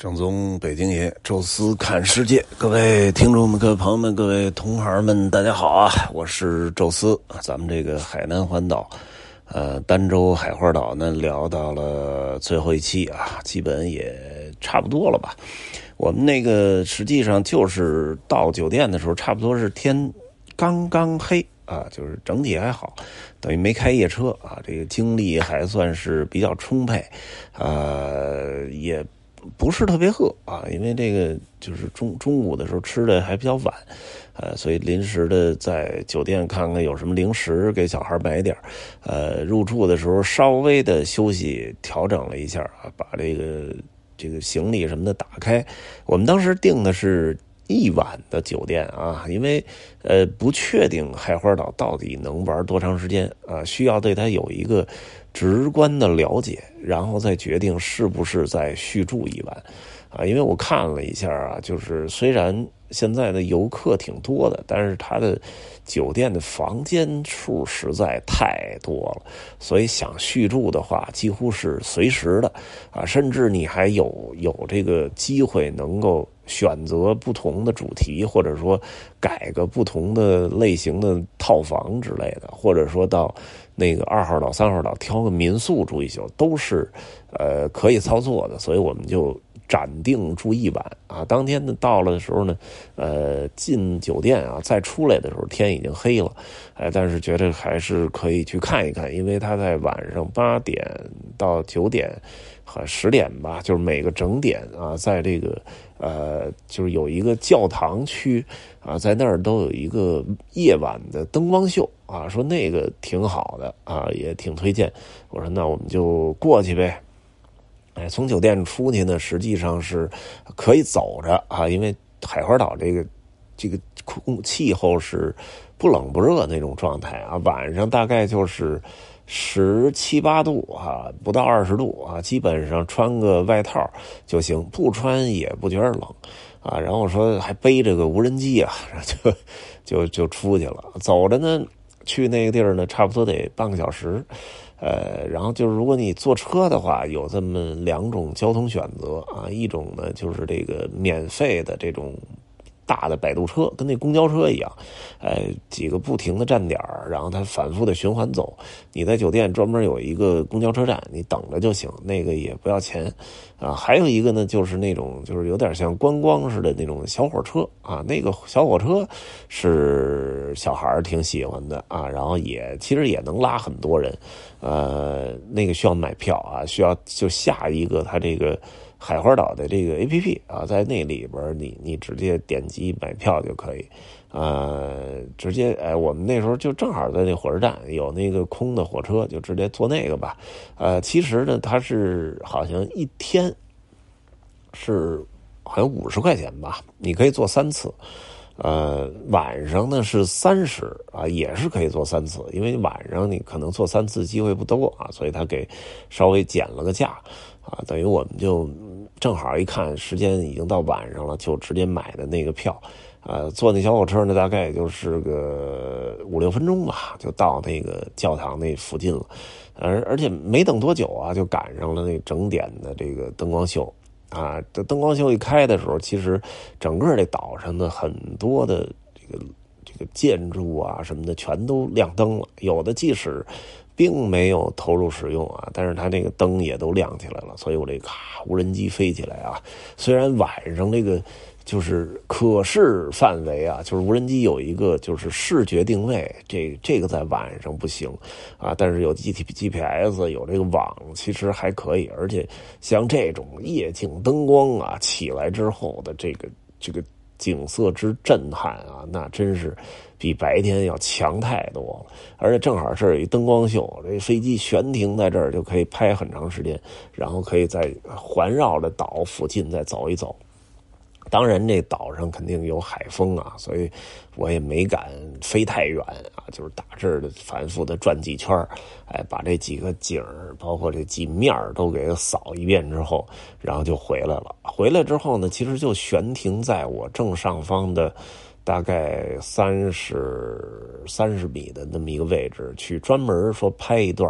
正宗北京爷，宙斯看世界，各位听众们、各位朋友们、各位同行们，大家好啊！我是宙斯，咱们这个海南环岛，呃，儋州海花岛呢，聊到了最后一期啊，基本也差不多了吧。我们那个实际上就是到酒店的时候，差不多是天刚刚黑啊，就是整体还好，等于没开夜车啊，这个精力还算是比较充沛，呃，也。不是特别饿啊，因为这个就是中中午的时候吃的还比较晚，呃，所以临时的在酒店看看有什么零食给小孩买点呃，入住的时候稍微的休息调整了一下啊，把这个这个行李什么的打开。我们当时订的是一晚的酒店啊，因为呃不确定海花岛到底能玩多长时间啊，需要对它有一个。直观的了解，然后再决定是不是再续住一晚，啊，因为我看了一下啊，就是虽然现在的游客挺多的，但是它的酒店的房间数实在太多了，所以想续住的话，几乎是随时的，啊，甚至你还有有这个机会能够选择不同的主题，或者说改个不同的类型的套房之类的，或者说到。那个二号岛、三号岛挑个民宿住一宿都是，呃，可以操作的，所以我们就暂定住一晚啊。当天呢到了的时候呢，呃，进酒店啊，再出来的时候天已经黑了，哎，但是觉得还是可以去看一看，因为他在晚上八点到九点和十点吧，就是每个整点啊，在这个呃，就是有一个教堂区啊，在那儿都有一个夜晚的灯光秀。啊，说那个挺好的啊，也挺推荐。我说那我们就过去呗。哎，从酒店出去呢，实际上是可以走着啊，因为海花岛这个这个空气候是不冷不热那种状态啊，晚上大概就是十七八度啊，不到二十度啊，基本上穿个外套就行，不穿也不觉得冷啊。然后说还背着个无人机啊，就就就出去了，走着呢。去那个地儿呢，差不多得半个小时，呃，然后就是如果你坐车的话，有这么两种交通选择啊，一种呢就是这个免费的这种。大的摆渡车跟那公交车一样，呃，几个不停的站点然后它反复的循环走。你在酒店专门有一个公交车站，你等着就行，那个也不要钱啊。还有一个呢，就是那种就是有点像观光似的那种小火车啊，那个小火车是小孩挺喜欢的啊，然后也其实也能拉很多人，呃，那个需要买票啊，需要就下一个它这个。海花岛的这个 A P P 啊，在那里边你你直接点击买票就可以，呃，直接哎，我们那时候就正好在那火车站有那个空的火车，就直接坐那个吧。呃，其实呢，它是好像一天是好像五十块钱吧，你可以坐三次。呃，晚上呢是三十啊，也是可以坐三次，因为晚上你可能坐三次机会不多啊，所以他给稍微减了个价。啊，等于我们就正好一看时间已经到晚上了，就直接买的那个票，呃，坐那小火车呢，大概也就是个五六分钟吧，就到那个教堂那附近了，而而且没等多久啊，就赶上了那整点的这个灯光秀，啊，这灯光秀一开的时候，其实整个这岛上的很多的这个这个建筑啊什么的全都亮灯了，有的即使。并没有投入使用啊，但是它那个灯也都亮起来了，所以我这咔无人机飞起来啊，虽然晚上这个就是可视范围啊，就是无人机有一个就是视觉定位，这这个在晚上不行啊，但是有 G T G P S 有这个网，其实还可以，而且像这种夜景灯光啊起来之后的这个这个。景色之震撼啊，那真是比白天要强太多了。而且正好是有一灯光秀，这飞机悬停在这儿就可以拍很长时间，然后可以在环绕着岛附近再走一走。当然，这岛上肯定有海风啊，所以我也没敢飞太远啊，就是大致的反复的转几圈哎，把这几个景儿包括这几面都给扫一遍之后，然后就回来了。回来之后呢，其实就悬停在我正上方的大概三十三十米的那么一个位置，去专门说拍一段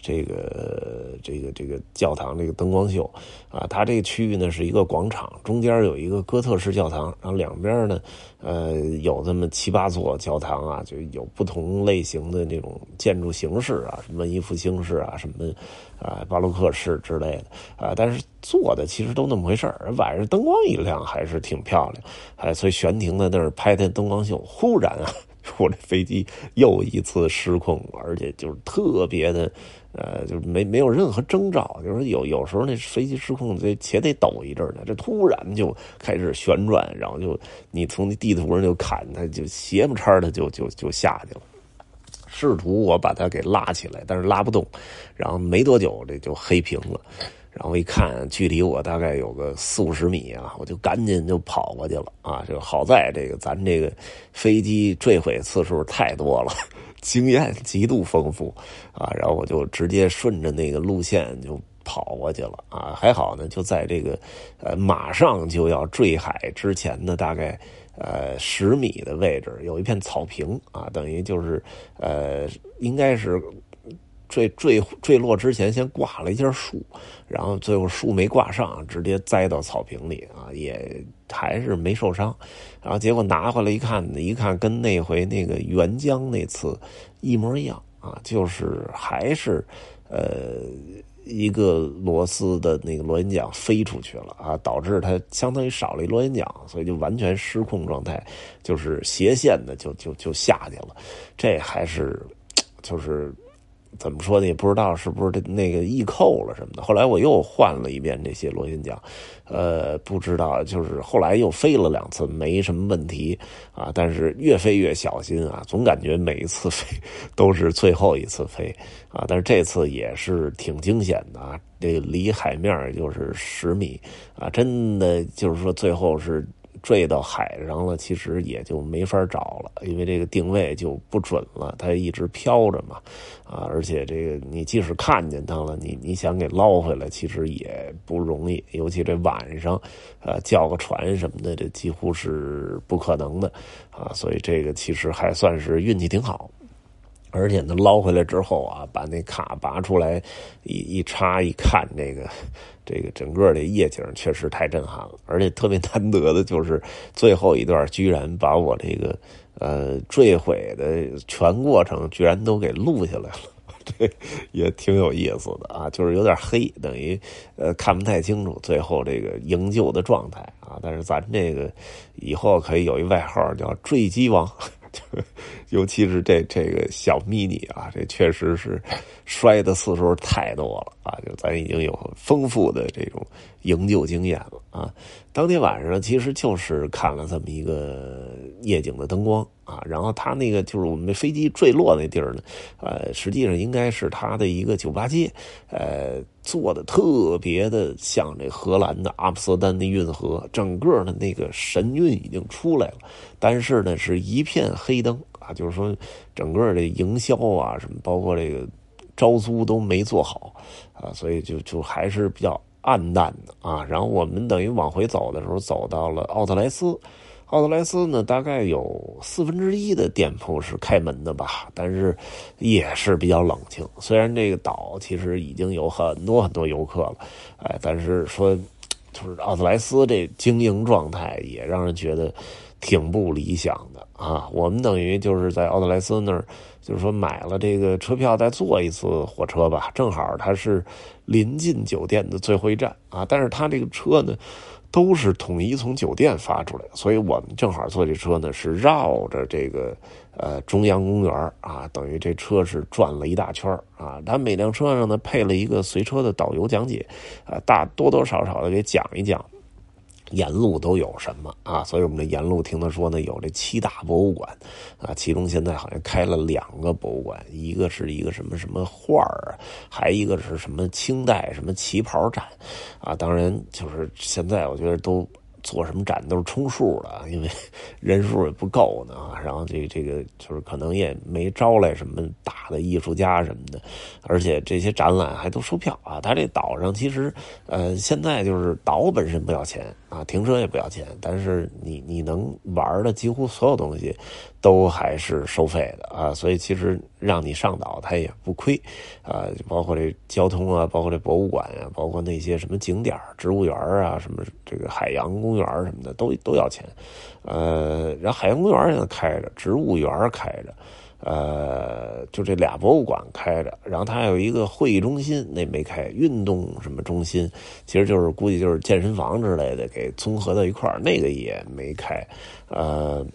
这个这个这个教堂这个灯光秀啊。它这个区域呢是一个广场，中间有一个哥特式教堂，然后两边呢呃有这么七八座教堂啊，就有不同类型的那种建筑形式啊，什么文艺复兴式啊，什么啊巴洛克式之类的啊，但是做的其实都那么回事儿。晚上灯光一亮还是挺漂亮，哎，所以悬停在那儿拍的灯光秀，忽然啊。我这飞机又一次失控，而且就是特别的，呃，就没没有任何征兆，就是有有时候那飞机失控这且得抖一阵呢，这突然就开始旋转，然后就你从那地图上就看，它就斜不叉的就就就下去了。试图我把它给拉起来，但是拉不动，然后没多久这就黑屏了。然后一看，距离我大概有个四五十米啊，我就赶紧就跑过去了啊！就好在这个咱这个飞机坠毁次数太多了，经验极度丰富啊！然后我就直接顺着那个路线就跑过去了啊！还好呢，就在这个呃马上就要坠海之前的大概呃十米的位置，有一片草坪啊，等于就是呃应该是。坠坠坠落之前，先挂了一下树，然后最后树没挂上，直接栽到草坪里啊，也还是没受伤。然后结果拿回来一看，一看跟那回那个沅江那次一模一样啊，就是还是呃一个螺丝的那个螺旋桨飞出去了啊，导致它相当于少了一螺旋桨，所以就完全失控状态，就是斜线的就就就下去了。这还是就是。怎么说呢？也不知道是不是那个易扣了什么的。后来我又换了一遍这些螺旋桨，呃，不知道，就是后来又飞了两次，没什么问题啊。但是越飞越小心啊，总感觉每一次飞都是最后一次飞啊。但是这次也是挺惊险的啊，这离海面就是十米啊，真的就是说最后是。坠到海上了，其实也就没法找了，因为这个定位就不准了，它一直飘着嘛，啊，而且这个你即使看见它了，你你想给捞回来，其实也不容易，尤其这晚上，呃，叫个船什么的，这几乎是不可能的，啊，所以这个其实还算是运气挺好。而且呢，捞回来之后啊，把那卡拔出来，一一插一看，这个这个整个的夜景确实太震撼了。而且特别难得的就是最后一段，居然把我这个呃坠毁的全过程居然都给录下来了，这也挺有意思的啊。就是有点黑，等于呃看不太清楚最后这个营救的状态啊。但是咱这个以后可以有一外号叫“坠机王”。尤其是这这个小 mini 啊，这确实是摔的次数太多了啊！就咱已经有丰富的这种营救经验了啊。当天晚上其实就是看了这么一个夜景的灯光啊，然后他那个就是我们那飞机坠落那地儿呢，呃，实际上应该是他的一个酒吧街，呃，做的特别的像这荷兰的阿姆斯特丹的运河，整个的那个神韵已经出来了，但是呢是一片黑灯啊，就是说整个的营销啊什么，包括这个招租都没做好啊，所以就就还是比较。暗淡的啊，然后我们等于往回走的时候，走到了奥特莱斯。奥特莱斯呢，大概有四分之一的店铺是开门的吧，但是也是比较冷清。虽然这个岛其实已经有很多很多游客了，哎，但是说就是奥特莱斯这经营状态也让人觉得挺不理想的啊。我们等于就是在奥特莱斯那儿。就是说买了这个车票，再坐一次火车吧，正好它是临近酒店的最后一站啊。但是它这个车呢，都是统一从酒店发出来的，所以我们正好坐这车呢，是绕着这个呃中央公园啊，等于这车是转了一大圈啊。它每辆车上呢配了一个随车的导游讲解啊，大多多少少的给讲一讲。沿路都有什么啊？所以我们这沿路听他说呢，有这七大博物馆啊，其中现在好像开了两个博物馆，一个是一个什么什么画儿，还一个是什么清代什么旗袍展啊。当然，就是现在我觉得都做什么展都是充数的，因为人数也不够呢。然后这这个就是可能也没招来什么大的艺术家什么的，而且这些展览还都收票啊。它这岛上其实呃现在就是岛本身不要钱啊，停车也不要钱，但是你你能玩的几乎所有东西都还是收费的啊。所以其实让你上岛它也不亏啊，包括这交通啊，包括这博物馆啊，包括那些什么景点植物园啊，什么这个海洋公园什么的都都要钱，呃，然后海洋公园现在开着，植物园开着，呃，就这俩博物馆开着，然后它还有一个会议中心那没开，运动什么中心，其实就是估计就是健身房之类的给综合到一块，那个也没开，呃。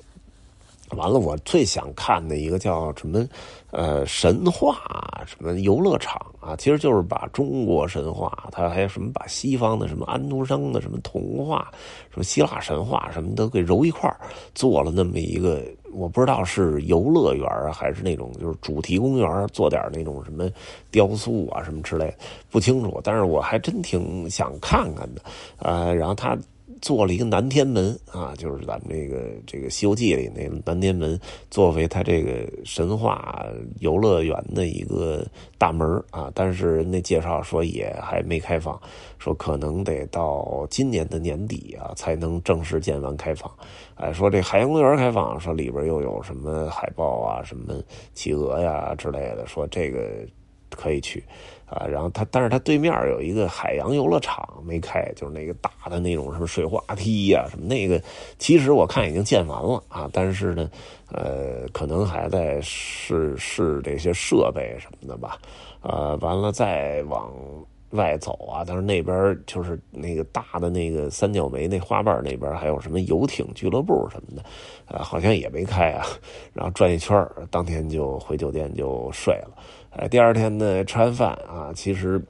完了，我最想看的一个叫什么，呃，神话什么游乐场啊，其实就是把中国神话，它还有什么把西方的什么安徒生的什么童话，什么希腊神话什么都给揉一块做了那么一个，我不知道是游乐园，还是那种就是主题公园，做点那种什么雕塑啊什么之类的，不清楚，但是我还真挺想看看的，呃，然后他。做了一个南天门啊，就是咱们这个这个《西游记》里那南天门，作为他这个神话游乐园的一个大门啊。但是人家介绍说也还没开放，说可能得到今年的年底啊才能正式建完开放。哎，说这海洋公园开放，说里边又有什么海豹啊、什么企鹅呀之类的，说这个可以去。啊，然后它，但是它对面有一个海洋游乐场没开，就是那个大的那种什么水滑梯呀，什么那个，其实我看已经建完了啊，但是呢，呃，可能还在试试这些设备什么的吧，啊，完了再往外走啊，但是那边就是那个大的那个三角梅那花瓣那边还有什么游艇俱乐部什么的，呃，好像也没开啊，然后转一圈当天就回酒店就睡了。哎，第二天呢，吃完饭啊，其实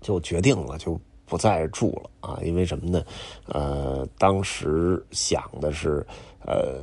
就决定了，就不再住了啊。因为什么呢？呃，当时想的是，呃，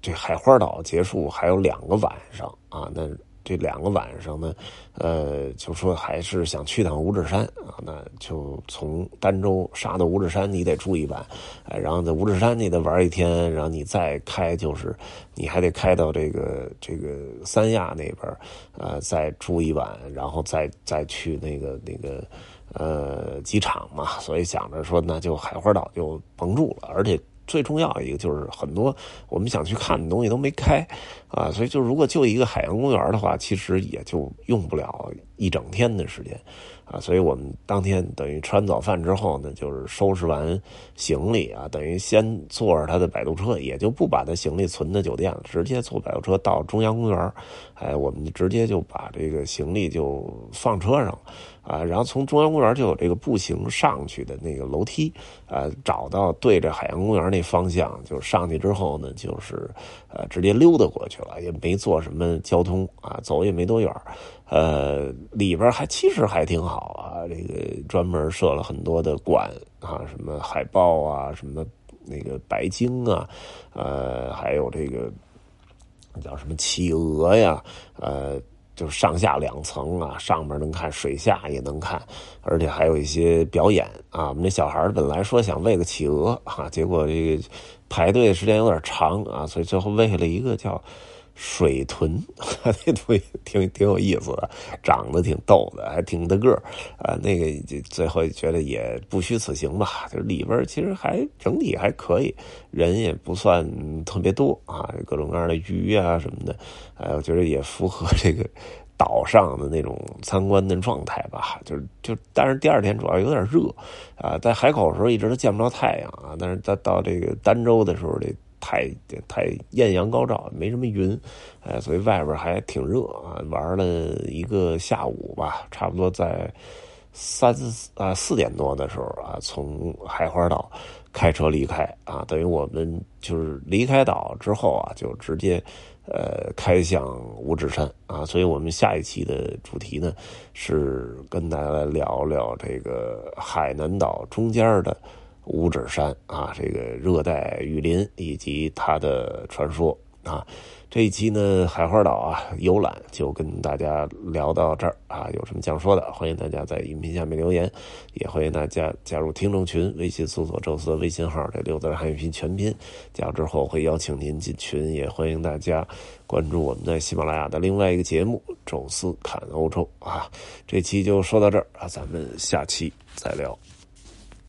这海花岛结束还有两个晚上啊，那。这两个晚上呢，呃，就说还是想去趟五指山啊，那就从儋州杀到五指山，你得住一晚，哎，然后在五指山你得玩一天，然后你再开，就是你还得开到这个这个三亚那边，呃，再住一晚，然后再再去那个那个呃机场嘛，所以想着说那就海花岛就甭住了，而且。最重要一个就是很多我们想去看的东西都没开，啊，所以就如果就一个海洋公园的话，其实也就用不了一整天的时间，啊，所以我们当天等于吃完早饭之后呢，就是收拾完行李啊，等于先坐着他的摆渡车，也就不把他行李存在酒店了，直接坐摆渡车到中央公园，哎，我们直接就把这个行李就放车上了。啊，然后从中央公园就有这个步行上去的那个楼梯，呃，找到对着海洋公园那方向，就上去之后呢，就是呃直接溜达过去了，也没坐什么交通啊，走也没多远，呃，里边还其实还挺好啊，这个专门设了很多的馆啊，什么海豹啊，什么那个白鲸啊，呃，还有这个叫什么企鹅呀，呃。就是上下两层啊，上面能看，水下也能看，而且还有一些表演啊。我们这小孩本来说想喂个企鹅啊，结果这个排队的时间有点长啊，所以最后喂了一个叫水豚，那东西挺挺有意思的，长得挺逗的，还挺大个儿啊。那个最后觉得也不虚此行吧，就是里边其实还整体还可以，人也不算特别多啊，各种各样的鱼啊什么的。哎，我觉得也符合这个岛上的那种参观的状态吧。就是就，但是第二天主要有点热啊，在海口的时候一直都见不着太阳啊，但是到到这个儋州的时候，这太太艳阳高照，没什么云，哎，所以外边还挺热啊。玩了一个下午吧，差不多在三啊四点多的时候啊，从海花岛开车离开啊，等于我们就是离开岛之后啊，就直接。呃，开向五指山啊，所以我们下一期的主题呢，是跟大家来聊聊这个海南岛中间的五指山啊，这个热带雨林以及它的传说啊。这一期呢，海花岛啊游览就跟大家聊到这儿啊。有什么想说的，欢迎大家在音频下面留言，也欢迎大家加入听众群，微信搜索“宙斯”的微信号，这六字汉语拼全拼，加之后会邀请您进群，也欢迎大家关注我们在喜马拉雅的另外一个节目《宙斯看欧洲》啊。这期就说到这儿啊，咱们下期再聊。